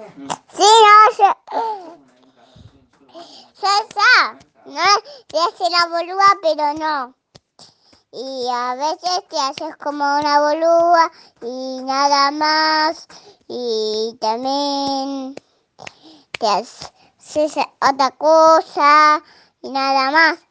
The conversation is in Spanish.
Sí, no, yo... Ya ¿no? Te hace la boluda, pero no. Y a veces te haces como una boluda y nada más. Y también te haces otra cosa y nada más.